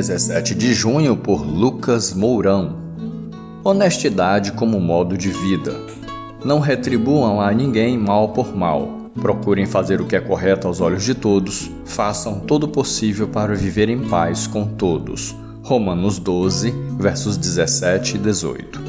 17 de junho por Lucas Mourão. Honestidade como modo de vida. Não retribuam a ninguém mal por mal. Procurem fazer o que é correto aos olhos de todos. Façam todo o possível para viver em paz com todos. Romanos 12, versos 17 e 18.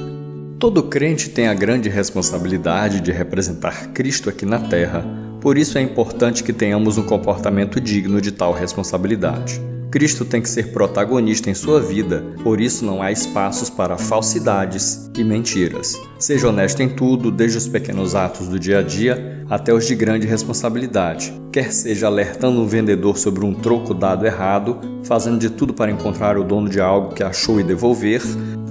Todo crente tem a grande responsabilidade de representar Cristo aqui na terra, por isso é importante que tenhamos um comportamento digno de tal responsabilidade. Cristo tem que ser protagonista em sua vida, por isso não há espaços para falsidades e mentiras. Seja honesto em tudo, desde os pequenos atos do dia a dia até os de grande responsabilidade. Quer seja alertando um vendedor sobre um troco dado errado, fazendo de tudo para encontrar o dono de algo que achou e devolver,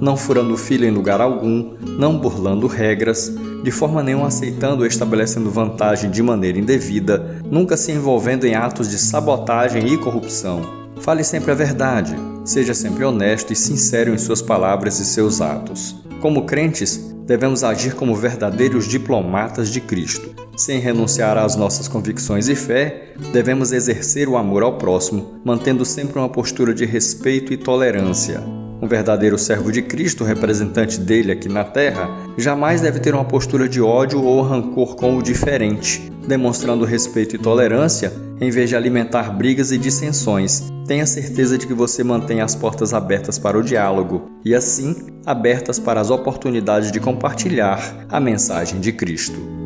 não furando fila em lugar algum, não burlando regras, de forma nenhuma aceitando ou estabelecendo vantagem de maneira indevida, nunca se envolvendo em atos de sabotagem e corrupção Fale sempre a verdade, seja sempre honesto e sincero em suas palavras e seus atos. Como crentes, devemos agir como verdadeiros diplomatas de Cristo. Sem renunciar às nossas convicções e fé, devemos exercer o amor ao próximo, mantendo sempre uma postura de respeito e tolerância. Um verdadeiro servo de Cristo, representante dele aqui na terra, jamais deve ter uma postura de ódio ou rancor com o diferente, demonstrando respeito e tolerância em vez de alimentar brigas e dissensões, tenha certeza de que você mantém as portas abertas para o diálogo e, assim, abertas para as oportunidades de compartilhar a mensagem de Cristo.